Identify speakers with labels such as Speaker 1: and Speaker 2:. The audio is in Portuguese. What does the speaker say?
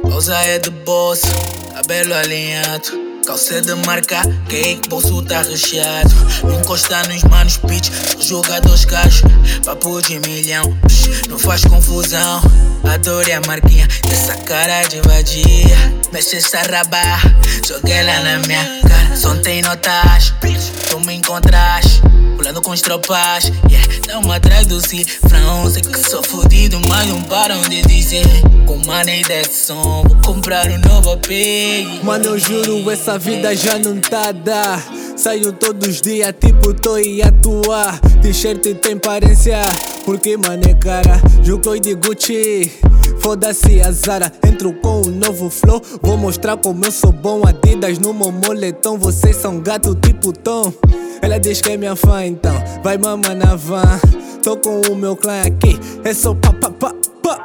Speaker 1: Bolsa é de bolso, cabelo alinhado. Calça de marca, cake, bolso tá recheado. Não encosta nos manos, bitch, só jogadores caros. Papo de milhão, psh, não faz confusão. Adoro a marquinha dessa cara de vadia. Mexe essa raba, joga ela na minha cara. Só tem notas, tu me encontras. Com os tropas, yeah, tamo atrás do cifrão. Sei que sou fudido, mas não param de dizer. Com money desse som, vou comprar um novo AP.
Speaker 2: Mano, eu juro, essa vida já não tá dar. Saio todos os dias, tipo, tô e atuar. T-shirt tem parência, porque mano é cara. Jucoi de Gucci. Foda-se a Zara, entro com um novo flow. Vou mostrar como eu sou bom. Adidas no meu moletom, vocês são gato tipo Tom. Ela diz que é minha fã, então vai mama na van. Tô com o meu clã aqui, é só pa pa pa pa.